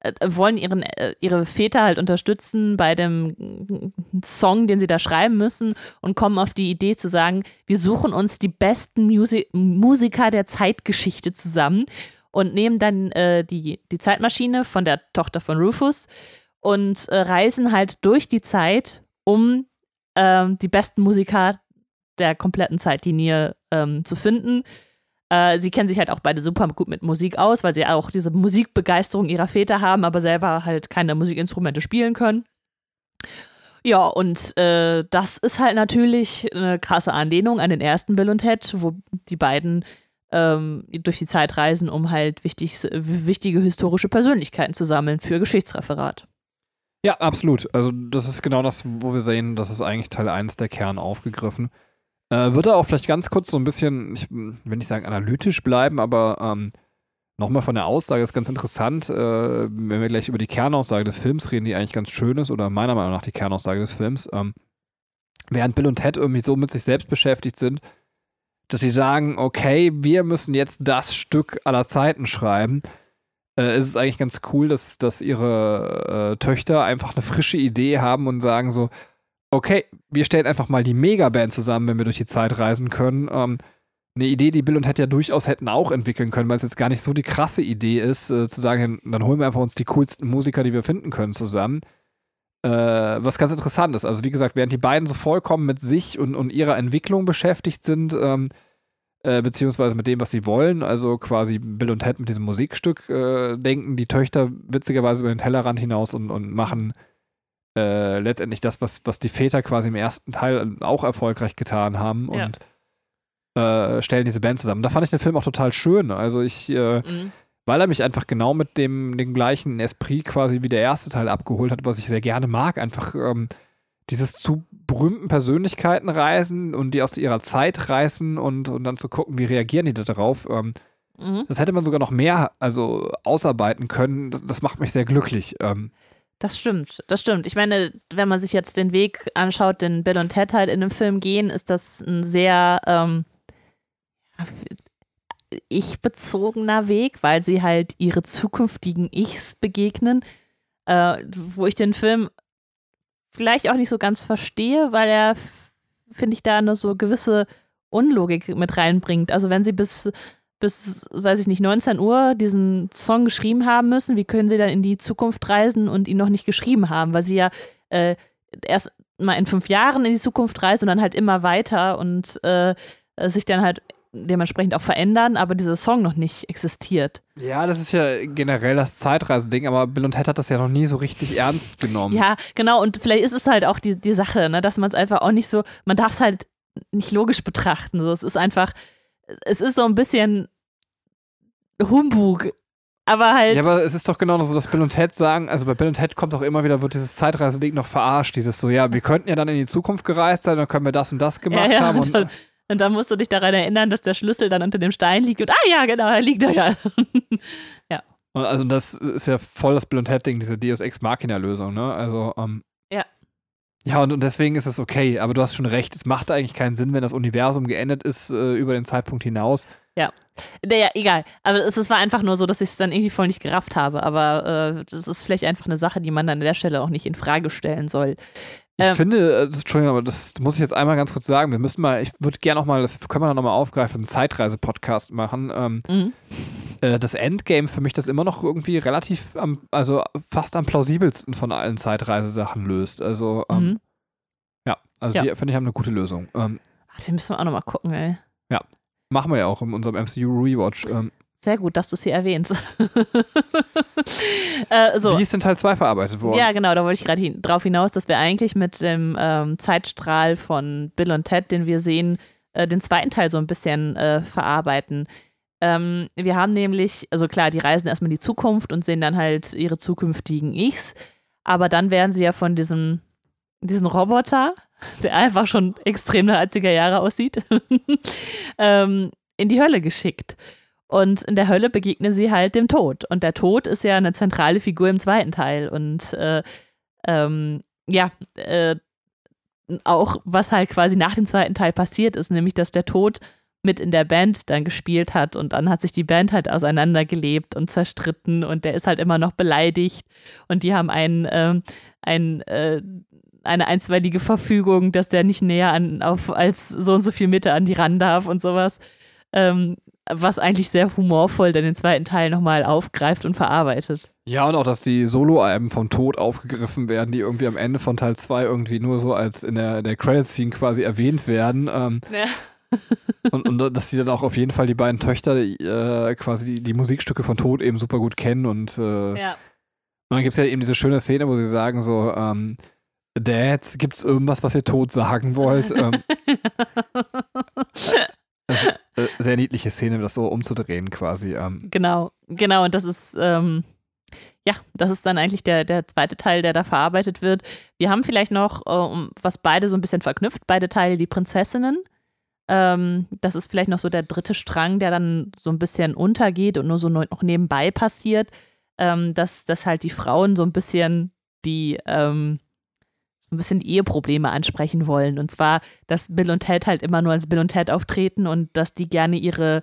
äh, wollen ihren, äh, ihre Väter halt unterstützen bei dem Song, den sie da schreiben müssen und kommen auf die Idee zu sagen, wir suchen uns die besten Musi Musiker der Zeitgeschichte zusammen und nehmen dann äh, die, die Zeitmaschine von der Tochter von Rufus und äh, reisen halt durch die Zeit, um ähm, die besten Musiker der kompletten Zeitlinie ähm, zu finden. Äh, sie kennen sich halt auch beide super gut mit Musik aus, weil sie auch diese Musikbegeisterung ihrer Väter haben, aber selber halt keine Musikinstrumente spielen können. Ja, und äh, das ist halt natürlich eine krasse Anlehnung an den ersten Bill und Ted, wo die beiden ähm, durch die Zeit reisen, um halt wichtig, wichtige historische Persönlichkeiten zu sammeln für Geschichtsreferat. Ja, absolut. Also das ist genau das, wo wir sehen, das ist eigentlich Teil 1 der Kern aufgegriffen. Äh, wird er auch vielleicht ganz kurz so ein bisschen, ich will nicht sagen analytisch bleiben, aber ähm, nochmal von der Aussage ist ganz interessant, äh, wenn wir gleich über die Kernaussage des Films reden, die eigentlich ganz schön ist, oder meiner Meinung nach die Kernaussage des Films, ähm, während Bill und Ted irgendwie so mit sich selbst beschäftigt sind, dass sie sagen, okay, wir müssen jetzt das Stück aller Zeiten schreiben, äh, ist es eigentlich ganz cool, dass, dass ihre äh, Töchter einfach eine frische Idee haben und sagen so, okay, wir stellen einfach mal die Megaband zusammen, wenn wir durch die Zeit reisen können. Ähm, eine Idee, die Bill und Ted ja durchaus hätten auch entwickeln können, weil es jetzt gar nicht so die krasse Idee ist, äh, zu sagen, dann holen wir einfach uns die coolsten Musiker, die wir finden können, zusammen. Äh, was ganz interessant ist. Also, wie gesagt, während die beiden so vollkommen mit sich und, und ihrer Entwicklung beschäftigt sind, ähm, äh, beziehungsweise mit dem, was sie wollen. Also quasi Bill und Ted mit diesem Musikstück äh, denken die Töchter witzigerweise über den Tellerrand hinaus und, und machen äh, letztendlich das, was, was die Väter quasi im ersten Teil auch erfolgreich getan haben ja. und äh, stellen diese Band zusammen. Da fand ich den Film auch total schön. Also ich, äh, mhm. Weil er mich einfach genau mit dem, dem gleichen Esprit quasi wie der erste Teil abgeholt hat, was ich sehr gerne mag. Einfach ähm, dieses zu berühmten Persönlichkeiten reisen und die aus ihrer Zeit reißen und, und dann zu gucken, wie reagieren die da darauf. Ähm, mhm. Das hätte man sogar noch mehr also ausarbeiten können. Das, das macht mich sehr glücklich. Ähm, das stimmt, das stimmt. Ich meine, wenn man sich jetzt den Weg anschaut, den Bill und Ted halt in dem Film gehen, ist das ein sehr ähm, ich-bezogener Weg, weil sie halt ihre zukünftigen Ichs begegnen. Äh, wo ich den Film vielleicht auch nicht so ganz verstehe, weil er, finde ich, da eine so gewisse Unlogik mit reinbringt. Also wenn sie bis, bis, weiß ich nicht, 19 Uhr diesen Song geschrieben haben müssen, wie können sie dann in die Zukunft reisen und ihn noch nicht geschrieben haben? Weil sie ja äh, erst mal in fünf Jahren in die Zukunft reisen und dann halt immer weiter und äh, sich dann halt dementsprechend auch verändern, aber dieser Song noch nicht existiert. Ja, das ist ja generell das Zeitreisending, aber Bill und Ted hat das ja noch nie so richtig ernst genommen. Ja, genau, und vielleicht ist es halt auch die, die Sache, ne, dass man es einfach auch nicht so, man darf es halt nicht logisch betrachten. So. Es ist einfach, es ist so ein bisschen Humbug. Aber halt. Ja, aber es ist doch genau so, dass Bill und Ted sagen, also bei Bill und Ted kommt auch immer wieder, wird dieses Zeitreisending noch verarscht. Dieses so, ja, wir könnten ja dann in die Zukunft gereist sein, dann können wir das und das gemacht ja, ja, haben. Und, und dann musst du dich daran erinnern, dass der Schlüssel dann unter dem Stein liegt und ah ja, genau, er liegt da ja. ja. Also das ist ja voll das Bill und Ted Ding, diese Deus Ex Machina Lösung, ne? Also ähm, ja. Ja, und, und deswegen ist es okay, aber du hast schon recht, es macht eigentlich keinen Sinn, wenn das Universum geendet ist äh, über den Zeitpunkt hinaus. Ja. Naja, egal. Aber es, es war einfach nur so, dass ich es dann irgendwie voll nicht gerafft habe. Aber äh, das ist vielleicht einfach eine Sache, die man dann an der Stelle auch nicht in Frage stellen soll. Ich ähm, finde, äh, das, Entschuldigung, aber das muss ich jetzt einmal ganz kurz sagen. Wir müssen mal, ich würde gerne noch mal, das können wir dann nochmal aufgreifen, einen Zeitreise-Podcast machen. Ähm, mhm. äh, das Endgame für mich das immer noch irgendwie relativ, am, also fast am plausibelsten von allen Zeitreisesachen löst. Also, ähm, mhm. ja, also ja. die finde ich haben eine gute Lösung. Ähm, Ach, den müssen wir auch nochmal gucken, ey. Ja, machen wir ja auch in unserem MCU Rewatch. Ähm, sehr gut, dass du es hier erwähnst. äh, so. Wie ist denn Teil 2 verarbeitet worden? Ja, genau, da wollte ich gerade hin, drauf hinaus, dass wir eigentlich mit dem ähm, Zeitstrahl von Bill und Ted, den wir sehen, äh, den zweiten Teil so ein bisschen äh, verarbeiten. Ähm, wir haben nämlich, also klar, die reisen erstmal in die Zukunft und sehen dann halt ihre zukünftigen Ichs, aber dann werden sie ja von diesem diesen Roboter, der einfach schon extrem nach 80er Jahre aussieht, ähm, in die Hölle geschickt. Und in der Hölle begegnen sie halt dem Tod. Und der Tod ist ja eine zentrale Figur im zweiten Teil. Und äh, ähm, ja, äh, auch was halt quasi nach dem zweiten Teil passiert ist, nämlich dass der Tod mit in der Band dann gespielt hat und dann hat sich die Band halt auseinandergelebt und zerstritten und der ist halt immer noch beleidigt und die haben einen, ähm, ein, äh, eine einstweilige Verfügung, dass der nicht näher an, auf, als so und so viel Meter an die ran darf und sowas. Ähm, was eigentlich sehr humorvoll dann den zweiten Teil nochmal aufgreift und verarbeitet. Ja, und auch, dass die Solo-Alben vom Tod aufgegriffen werden, die irgendwie am Ende von Teil 2 irgendwie nur so als in der, der Credit-Scene quasi erwähnt werden. Ähm, Ja. und, und dass die dann auch auf jeden Fall die beiden Töchter äh, quasi die, die Musikstücke von Tod eben super gut kennen. Und, äh, Ja. und dann gibt es ja eben diese schöne Szene, wo sie sagen so, ähm, Dad, gibt's irgendwas, was ihr Tod sagen wollt? ähm, also, äh, sehr niedliche Szene, das so umzudrehen quasi. Ähm. Genau, genau. Und das ist, ähm, ja, das ist dann eigentlich der, der zweite Teil, der da verarbeitet wird. Wir haben vielleicht noch, äh, was beide so ein bisschen verknüpft, beide Teile, die Prinzessinnen. Ähm, das ist vielleicht noch so der dritte Strang, der dann so ein bisschen untergeht und nur so noch nebenbei passiert, ähm, dass, dass halt die Frauen so ein bisschen die, ähm, so ein bisschen die Eheprobleme ansprechen wollen. Und zwar, dass Bill und Ted halt immer nur als Bill und Ted auftreten und dass die gerne ihre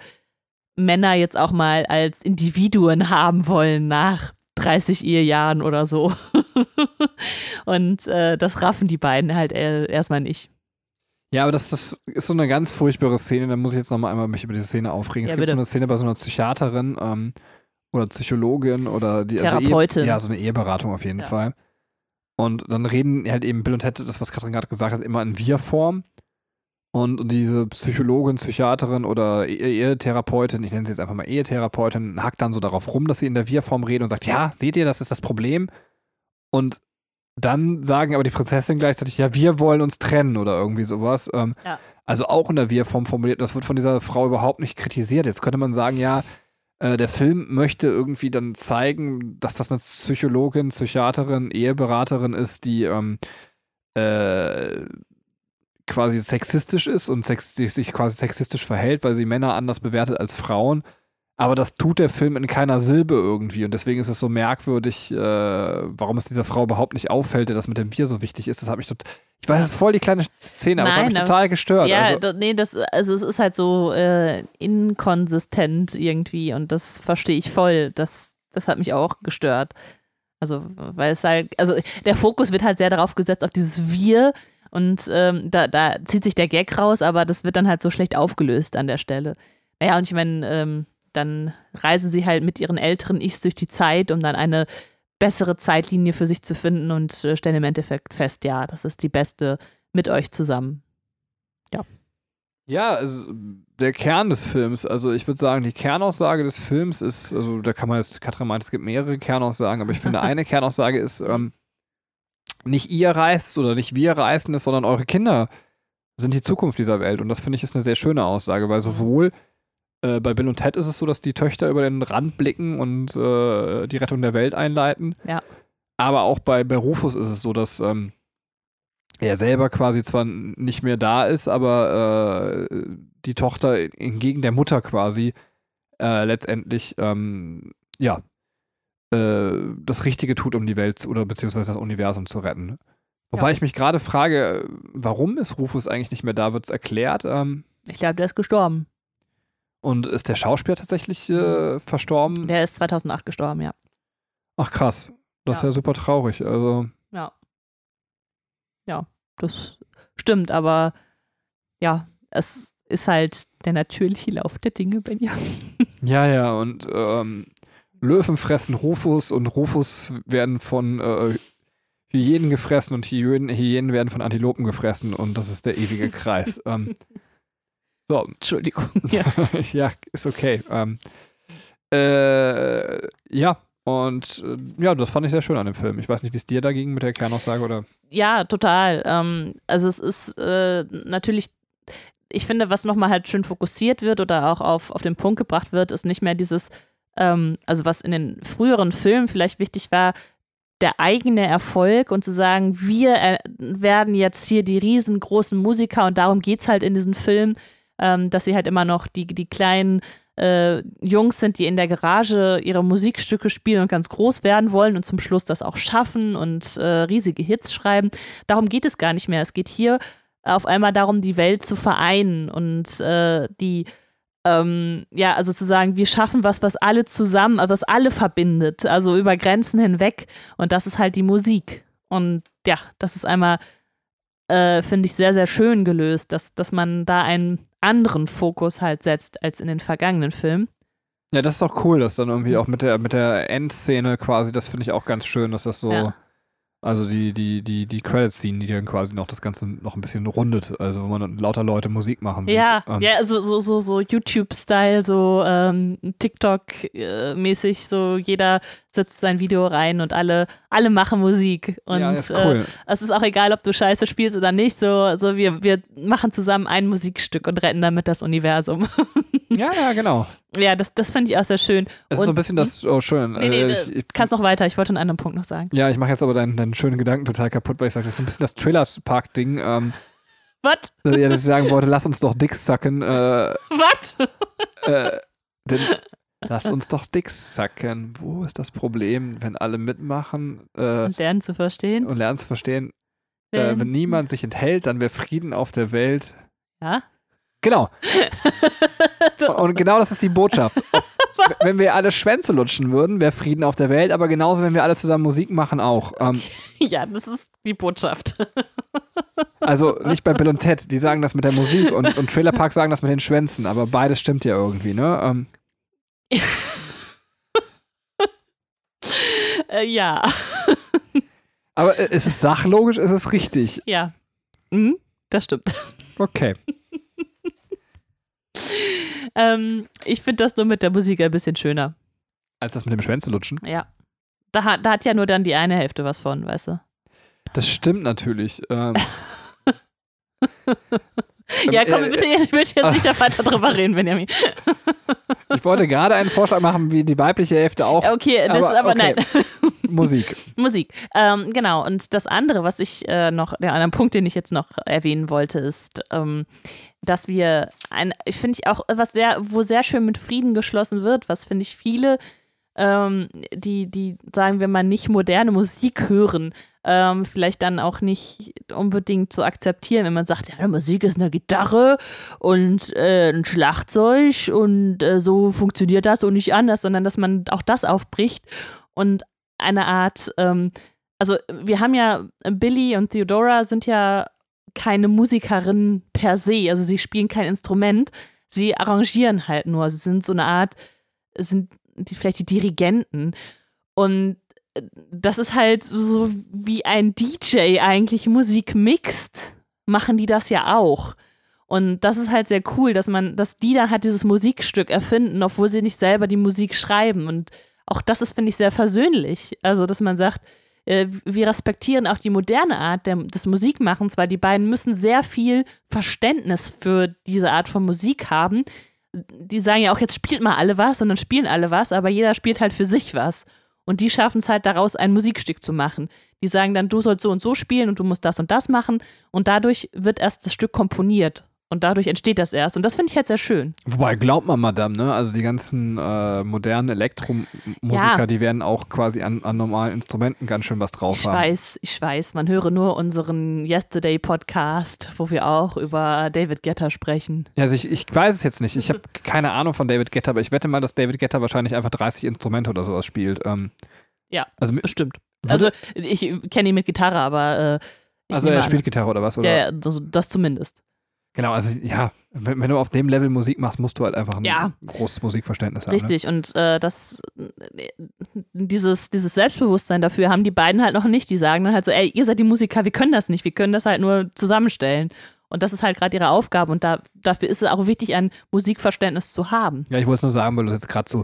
Männer jetzt auch mal als Individuen haben wollen nach 30 Ehejahren oder so. und äh, das raffen die beiden halt erstmal nicht. Ja, aber das, das ist so eine ganz furchtbare Szene. Da muss ich jetzt nochmal einmal mich über diese Szene aufregen. Ja, es gibt bitte. so eine Szene bei so einer Psychiaterin ähm, oder Psychologin oder die Also Therapeutin. Ehe, ja, so eine Eheberatung auf jeden Ja. Fall. Und dann reden halt eben Bill und Ted, das, was Katrin gerade gesagt hat, immer in Wir-Form. Und, und diese Psychologin, Psychiaterin oder E- Ehetherapeutin, ich nenne sie jetzt einfach mal Ehetherapeutin, hackt dann so darauf rum, dass sie in der Wir-Form reden und sagt, ja, seht ihr, das ist das Problem. Und dann sagen aber die Prinzessin gleichzeitig, ja, wir wollen uns trennen oder irgendwie sowas. Ähm, Ja. Also auch in der Wir-Form formuliert. Das wird von dieser Frau überhaupt nicht kritisiert. Jetzt könnte man sagen, ja, äh, der Film möchte irgendwie dann zeigen, dass das eine Psychologin, Psychiaterin, Eheberaterin ist, die ähm, äh, quasi sexistisch ist und sex sich quasi sexistisch verhält, weil sie Männer anders bewertet als Frauen. Aber das tut der Film in keiner Silbe irgendwie. Und deswegen ist es so merkwürdig, äh, warum es dieser Frau überhaupt nicht auffällt, der das mit dem Wir so wichtig ist. Das hat mich tot Ich weiß, es ist voll die kleine Szene, aber es hat mich total gestört. Ja, also, nee, das, also es ist halt so äh, inkonsistent irgendwie und das verstehe ich voll. Das, das hat mich auch gestört. Also, weil es halt, also der Fokus wird halt sehr darauf gesetzt, auf dieses Wir und ähm, da, da zieht sich der Gag raus, aber das wird dann halt so schlecht aufgelöst an der Stelle. Naja, und ich meine, ähm, dann reisen sie halt mit ihren älteren Ichs durch die Zeit, um dann eine bessere Zeitlinie für sich zu finden und äh, stellen im Endeffekt fest, ja, das ist die beste mit euch zusammen. Ja, also der Kern des Films, also ich würde sagen, die Kernaussage des Films ist, also da kann man jetzt, Katrin meint, es gibt mehrere Kernaussagen, aber ich finde, eine Kernaussage ist, ähm, nicht ihr reist oder nicht wir reisen es, sondern eure Kinder sind die Zukunft dieser Welt. Und das finde ich ist eine sehr schöne Aussage, weil sowohl äh, bei Bill und Ted ist es so, dass die Töchter über den Rand blicken und äh, die Rettung der Welt einleiten. Ja. Aber auch bei, bei Rufus ist es so, dass ähm, er selber quasi zwar nicht mehr da ist, aber äh, die Tochter hingegen der Mutter quasi äh, letztendlich ähm, ja äh, das Richtige tut, um die Welt oder beziehungsweise das Universum zu retten. Wobei Ja. ich mich gerade frage, warum ist Rufus eigentlich nicht mehr da? Wird es erklärt? Ähm, Ich glaube, der ist gestorben. Und ist der Schauspieler tatsächlich äh, verstorben? Der ist 2008 gestorben, ja. Ach krass, das ist Ja. ja super traurig. Also Ja. Ja, das stimmt, aber ja, es ist halt der natürliche Lauf der Dinge, Benjamin. Ja, ja, und ähm, Löwen fressen Rufus und Rufus werden von äh, Hyänen gefressen und Hyänen, Hyänen werden von Antilopen gefressen und das ist der ewige Kreis. ähm, so, Entschuldigung. Ja. ja, ist okay. Ähm, äh, ja, und äh, ja, das fand ich sehr schön an dem Film. Ich weiß nicht, wie es dir da ging mit der Kernaussage oder. Ja, total. Ähm, also es ist äh, natürlich, ich finde, was nochmal halt schön fokussiert wird oder auch auf, auf den Punkt gebracht wird, ist nicht mehr dieses, ähm, also was in den früheren Filmen vielleicht wichtig war, der eigene Erfolg und zu sagen, wir äh, werden jetzt hier die riesengroßen Musiker und darum geht es halt in diesem Film, ähm, dass sie halt immer noch die, die kleinen äh, Jungs sind, die in der Garage ihre Musikstücke spielen und ganz groß werden wollen und zum Schluss das auch schaffen und äh, riesige Hits schreiben. Darum geht es gar nicht mehr. Es geht hier auf einmal darum, die Welt zu vereinen und äh, die, ähm, ja, also zu sagen, wir schaffen was, was alle zusammen, also was alle verbindet, also über Grenzen hinweg. Und das ist halt die Musik. Und ja, das ist einmal, äh, finde ich, sehr, sehr schön gelöst, dass, dass man da einen anderen Fokus halt setzt als in den vergangenen Filmen. Ja, das ist auch cool, dass dann irgendwie auch mit der, mit der Endszene quasi, das finde ich auch ganz schön, dass das so. Ja. Also die, die, die, die Credit-Scene, die dann quasi noch das Ganze noch ein bisschen rundet, also wo man dann lauter Leute Musik machen sieht. Ja, Ähm, ja, so, so, so, so YouTube-Style, so ähm, TikTok-mäßig, so jeder setzt sein Video rein und alle, alle machen Musik. Und ja, ist äh, cool. es ist auch egal, ob du Scheiße spielst oder nicht, so, so wir, wir machen zusammen ein Musikstück und retten damit das Universum. ja, ja, genau. ja, das, das finde ich auch sehr schön. Es ist Und- so ein bisschen das, oh schön. Nee, nee, äh, ich, ich, kannst noch weiter, ich wollte einen anderen Punkt noch sagen. ja, ich mache jetzt aber deinen, deinen schönen Gedanken total kaputt, weil ich sage, das ist so ein bisschen das Trailer-Park-Ding. Ähm, Was? ja, dass ich sagen wollte, lass uns doch Dicks sacken. Äh, Was? äh, denn, lass uns doch Dicks sacken. Wo ist das Problem, wenn alle mitmachen äh, Lernen zu verstehen. und lernen zu verstehen, äh, wenn niemand sich enthält, dann wäre Frieden auf der Welt. Ja? Genau. Und genau das ist die Botschaft. Wenn wir alle Schwänze lutschen würden, wäre Frieden auf der Welt, aber genauso, wenn wir alle zusammen Musik machen, auch. Ähm, ja, das ist die Botschaft. also nicht bei Bill und Ted, die sagen das mit der Musik und, und Trailer Park sagen das mit den Schwänzen, aber beides stimmt ja irgendwie, ne? Ähm, äh, ja. aber äh, ist es sachlogisch, ist es richtig? Ja. Mhm, das stimmt. Okay. Ähm, ich finde das nur mit der Musik ein bisschen schöner. Als das mit dem Schwänze lutschen. Ja. Da, hat- da hat ja nur dann die eine Hälfte was von, weißt du? Das stimmt natürlich. Ähm, Ja, komm, äh, bitte, ich will jetzt nicht da weiter drüber reden, Benjamin. Ich wollte gerade einen Vorschlag machen, wie die weibliche Hälfte auch Okay, das Aber, ist aber okay. nein. Musik. Musik. Ähm, genau, und das andere, was ich äh, noch, der andere Punkt, den ich jetzt noch erwähnen wollte, ist, ähm, dass wir ein, ich finde ich auch, was sehr, wo sehr schön mit Frieden geschlossen wird, was finde ich viele, ähm, die, die, sagen wir mal, nicht moderne Musik hören, ähm, vielleicht dann auch nicht unbedingt zu akzeptieren, wenn man sagt, ja, Musik ist eine Gitarre und äh, ein Schlagzeug und äh, so funktioniert das und nicht anders, sondern dass man auch das aufbricht und eine Art, ähm, also wir haben ja, Billy und Theodora sind ja keine Musikerinnen per se, also sie spielen kein Instrument, sie arrangieren halt nur, sie sind so eine Art, sind die, vielleicht die Dirigenten und äh, das ist halt so wie ein DJ eigentlich Musik mixt, machen die das ja auch. Und das ist halt sehr cool, dass man, dass die dann halt dieses Musikstück erfinden, obwohl sie nicht selber die Musik schreiben. Und auch das ist, finde ich, sehr versöhnlich. Also, dass man sagt, äh, wir respektieren auch die moderne Art der, des Musikmachens, weil die beiden müssen sehr viel Verständnis für diese Art von Musik haben. Die sagen ja auch, jetzt spielt mal alle was und dann spielen alle was, aber jeder spielt halt für sich was. Und die schaffen es halt daraus, ein Musikstück zu machen. Die sagen dann, du sollst so und so spielen und du musst das und das machen. Und dadurch wird erst das Stück komponiert. Und dadurch entsteht das erst. Und das finde ich halt sehr schön. Wobei, glaubt man, Madame, ne? Also die ganzen äh, modernen Elektromusiker, Ja. die werden auch quasi an, an normalen Instrumenten ganz schön was drauf Ich haben. weiß, ich weiß. Man höre nur unseren Yesterday-Podcast, wo wir auch über David Guetta sprechen. Ja, also ich, ich weiß es jetzt nicht. Ich habe keine Ahnung von David Guetta, aber ich wette mal, dass David Guetta wahrscheinlich einfach 30 Instrumente oder sowas spielt. Ähm, Ja. Also, Bestimmt. Also, ich kenne ihn mit Gitarre, aber. Äh, ich also er an. spielt Gitarre oder was? Oder? Ja, ja, das, das zumindest. Genau, also ja, wenn, wenn du auf dem Level Musik machst, musst du halt einfach ein Ja. großes Musikverständnis haben. Ne? Richtig. Und äh, das, äh, dieses, dieses Selbstbewusstsein dafür haben die beiden halt noch nicht. Die sagen dann halt so, ey, ihr seid die Musiker, wir können das nicht, wir können das halt nur zusammenstellen. Und das ist halt gerade ihre Aufgabe. Und da, dafür ist es auch wichtig, ein Musikverständnis zu haben. Ja, ich wollte es nur sagen, weil du jetzt gerade so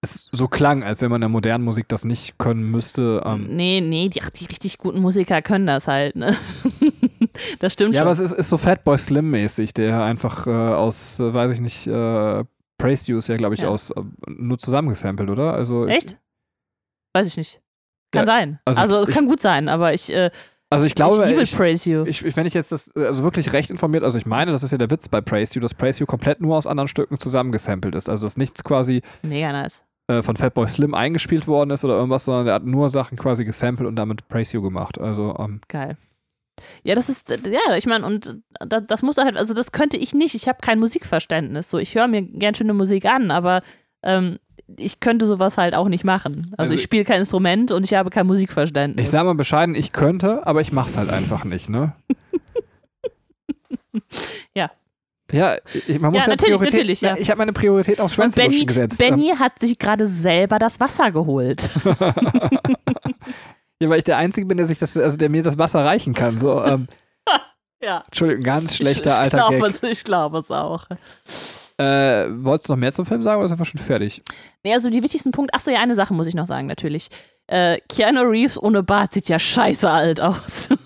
es so klang, als wenn man in der modernen Musik das nicht können müsste. Ähm, Nee, nee, die, ach, die richtig guten Musiker können das halt, ne? das stimmt ja, schon. aber es ist, ist so Fatboy Slim-mäßig, der einfach äh, aus, äh, weiß ich nicht, äh, Praise You ist ja, glaube ich, Ja. aus äh, nur zusammengesampelt, oder? Also ich, Echt? Weiß ich nicht. Kann Ja, sein. also Also, ich- kann gut sein, aber ich, äh, Also ich glaube, ich liebe ich, Praise You. ich, ich, wenn ich jetzt das, also wirklich recht informiert, also ich meine, das ist ja der Witz bei Praise You, dass Praise You komplett nur aus anderen Stücken zusammengesampelt ist. Also dass nichts quasi Mega nice. von Fatboy Slim eingespielt worden ist oder irgendwas, sondern der hat nur Sachen quasi gesampelt und damit Praise You gemacht. Also, ähm, Geil. Ja, das ist, ja, ich meine, und das, das muss halt, also das könnte ich nicht. Ich habe kein Musikverständnis. So, ich höre mir gern schöne Musik an, aber ähm, ich könnte sowas halt auch nicht machen. Also, Also ich spiele kein Instrument und ich habe kein Musikverständnis. Ich sag mal bescheiden, ich könnte, aber ich mach's halt einfach nicht, ne? Ja. Ja, ich, man muss Ja, ja, natürlich, Priorität, natürlich, ja. Ich habe meine Priorität auf und Schwänzeluschen Benny, gesetzt. Ähm, Benny hat sich gerade selber das Wasser geholt. Ja, weil ich der Einzige bin, der sich das, also der mir das Wasser reichen kann. So, ähm, ja. Entschuldigung, ganz schlechter ich, ich alter glaube Gag. es, ich glaube es auch. Äh, wolltest du noch mehr zum Film sagen oder sind wir schon fertig? Nee, also die wichtigsten Punkte, achso, ja, eine Sache muss ich noch sagen, natürlich. Äh, Keanu Reeves ohne Bart sieht ja scheiße alt aus.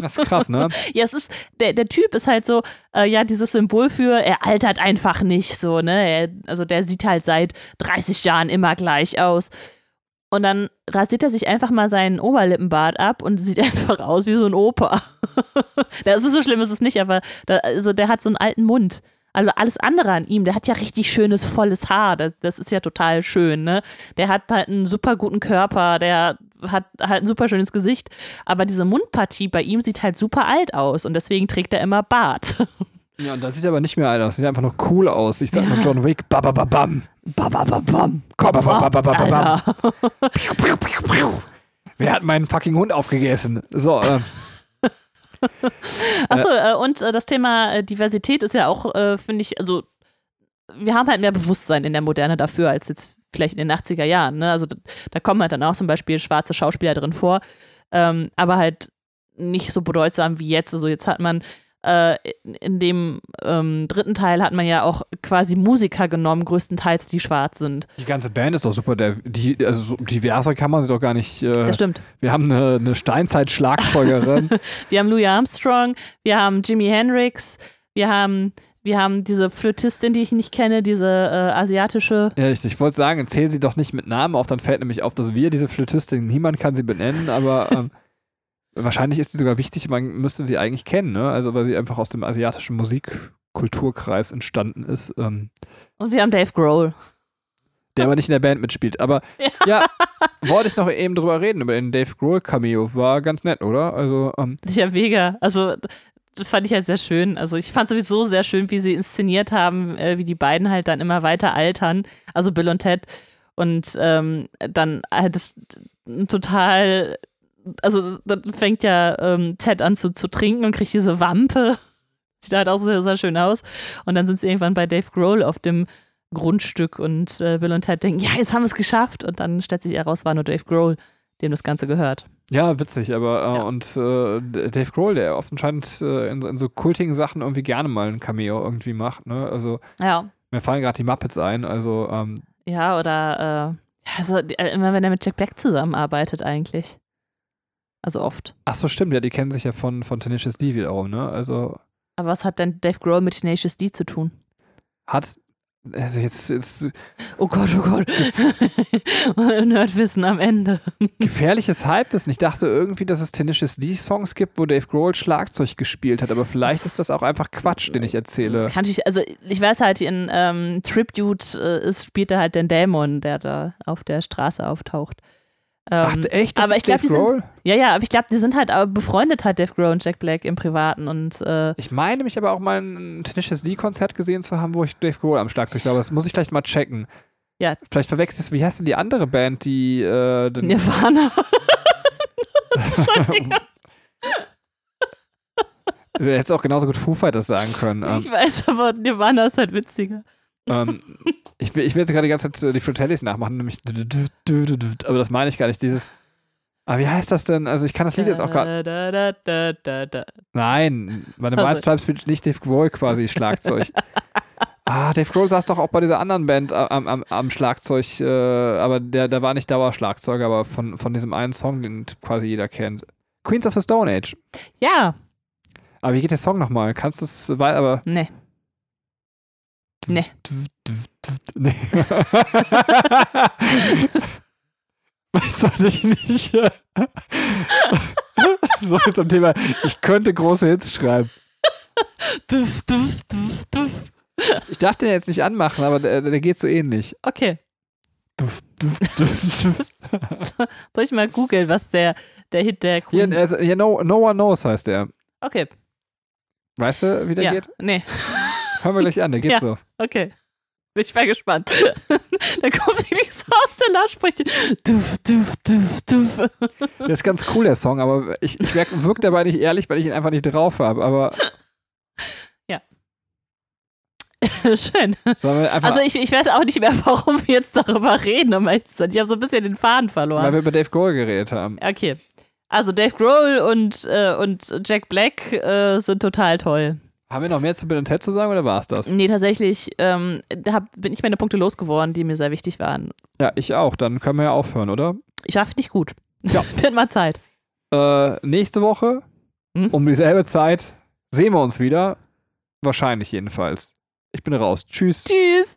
Das ist krass, ne? ja, es ist, der, der Typ ist halt so, äh, ja, dieses Symbol für, er altert einfach nicht so, ne? Er, also der sieht halt seit 30 Jahren immer gleich aus. Und dann rasiert er sich einfach mal seinen Oberlippenbart ab und sieht einfach aus wie so ein Opa. das ist so schlimm, ist es nicht, aber da, also der hat so einen alten Mund. Also alles andere an ihm, der hat ja richtig schönes, volles Haar. Das, das ist ja total schön, ne? Der hat halt einen super guten Körper, der hat halt ein super schönes Gesicht. Aber diese Mundpartie bei ihm sieht halt super alt aus und deswegen trägt er immer Bart. Ja, und das sieht aber nicht mehr alt aus. Sieht einfach nur cool aus. Ich sag nur John Wick. Babababam. Babababam. Kopf ab, Alter. Piu, piu, piu, piu. Wer hat meinen fucking Hund aufgegessen? So, äh, Achso, äh, und äh, das Thema äh, Diversität ist ja auch, äh, finde ich, also wir haben halt mehr Bewusstsein in der Moderne dafür als jetzt vielleicht in den 80er Jahren. Ne? Also da, da kommen halt dann auch zum Beispiel schwarze Schauspieler drin vor, ähm, aber halt nicht so bedeutsam wie jetzt. Also jetzt hat man äh, in- in dem ähm, dritten Teil hat man ja auch quasi Musiker genommen, größtenteils, die schwarz sind. die ganze Band ist doch super. Der, die, also so diverser kann man sie doch gar nicht. Äh, Das stimmt. wir haben eine, eine Steinzeit-Schlagzeugerin. Wir haben Louis Armstrong, wir haben Jimi Hendrix, wir haben, wir haben diese Flötistin, die ich nicht kenne, diese äh, asiatische. ja, ich, ich wollte sagen, zähl sie doch nicht mit Namen auf, dann fällt nämlich auf, dass wir diese Flötistin, niemand kann sie benennen, aber ähm, wahrscheinlich ist sie sogar wichtig, man müsste sie eigentlich kennen, ne? Also weil sie einfach aus dem asiatischen Musikkulturkreis entstanden ist. Ähm, Und wir haben Dave Grohl. der aber nicht in der Band mitspielt. Aber ja, wollte ich noch eben drüber reden, über den Dave Grohl Cameo. War ganz nett, oder? Also, ähm, Ja, mega. Also, fand ich halt sehr schön. Also, ich fand sowieso sehr schön, wie sie inszeniert haben, äh, wie die beiden halt dann immer weiter altern. Also, Bill und Ted. Und ähm, dann halt das total. Also, dann fängt ja ähm, Ted an zu, zu trinken und kriegt diese Wampe. Sieht halt auch sehr, sehr schön aus. Und dann sind sie irgendwann bei Dave Grohl auf dem Grundstück und äh, Bill und Ted denken, ja, jetzt haben wir es geschafft. Und dann stellt sich heraus, war nur Dave Grohl, dem das Ganze gehört. ja, witzig, aber äh, Ja. und äh, Dave Grohl, der offenscheint äh, in, so- in so kultigen Sachen irgendwie gerne mal ein Cameo irgendwie macht, ne? Also, Ja. mir fallen gerade die Muppets ein, also, ähm, Ja, oder also, immer wenn er mit Jack Black zusammenarbeitet eigentlich. Also oft. ach so, stimmt, ja, die kennen sich ja von, von Tenacious D wiederum, ne? Also, Aber was hat denn Dave Grohl mit Tenacious D zu tun? hat, also jetzt, jetzt Oh Gott, oh Gott. Nerdwissen am Ende. gefährliches Halbwissen. Ich dachte irgendwie, dass es Tenacious D-Songs gibt, wo Dave Grohl Schlagzeug gespielt hat, aber vielleicht ist das auch einfach Quatsch, den ich erzähle. Kann ich, also ich weiß halt, in ähm, Tribute äh, ist, spielt er halt den Dämon, der da auf der Straße auftaucht. Ach, Ähm, echt? Das aber ist ich glaub, Dave die sind- ja, ja, aber ich glaube, die sind halt auch befreundet, halt Dave Grohl und Jack Black im Privaten und äh, Ich meine mich aber auch mal ein Tenacious D-Konzert gesehen zu haben, wo ich Dave Grohl am Schlagzeug aber das muss ich gleich mal checken. Ja. Vielleicht verwechselst du, wie heißt denn die andere Band, die äh, Nirvana. Du hättest auch genauso gut Foo Fighters sagen können. Ähm, Ich weiß, aber Nirvana ist halt witziger. Ähm, ich, will, ich will jetzt gerade die ganze Zeit äh, die Fratellis nachmachen, nämlich aber das meine ich gar nicht, dieses aber wie heißt das denn? Also ich kann das Lied jetzt auch gerade. Nein, bei dem Also- White Stripes spielt nicht Dave Grohl quasi Schlagzeug. ah, Dave Grohl saß doch auch bei dieser anderen Band äh, am, am, am Schlagzeug, äh, aber der, der war nicht Dauerschlagzeuger, aber von, von diesem einen Song, den quasi jeder kennt. Queens of the Stone Age. Ja, Aber wie geht der Song nochmal? Kannst du es aber. ne. Nee. Nee. Was sollte ich nicht? so viel zum Thema. Ich könnte große Hits schreiben. Duff, duff, duff, duff. Ich darf den jetzt nicht anmachen, aber der, der geht so ähnlich. Okay. Duft, duf, duf, duf. Soll ich mal googeln, was der, der Hit der Queen... also, hier no, no One Knows heißt der. okay, Weißt du, wie der ja. geht? Nee, Hören wir gleich an, der geht Ja. so. okay. Bin ich mal gespannt. da kommt wirklich so aus der Lautsprecher. Duf, duf, duf, duf. Der ist ganz cool, der Song, aber ich, ich wirke wirk dabei nicht ehrlich, weil ich ihn einfach nicht drauf habe. Aber Schön. wir einfach, Also ich, ich weiß auch nicht mehr, warum wir jetzt darüber reden, um ehrlich zu sein. Ich habe so ein bisschen den Faden weil verloren. wir über Dave Grohl geredet haben. Okay. Also Dave Grohl und, äh, und Jack Black äh, sind total toll. Haben wir noch mehr zu Bill und Ted zu sagen oder war es das? Nee, tatsächlich ähm, da hab, bin ich meine Punkte losgeworden, die mir sehr wichtig waren. Ja, ich auch. Dann können wir ja aufhören, oder? Ich schaffe nicht gut. Ja. Wird mal Zeit. Äh, nächste Woche Hm? um dieselbe Zeit sehen wir uns wieder. Wahrscheinlich jedenfalls. Ich bin raus. Tschüss. Tschüss.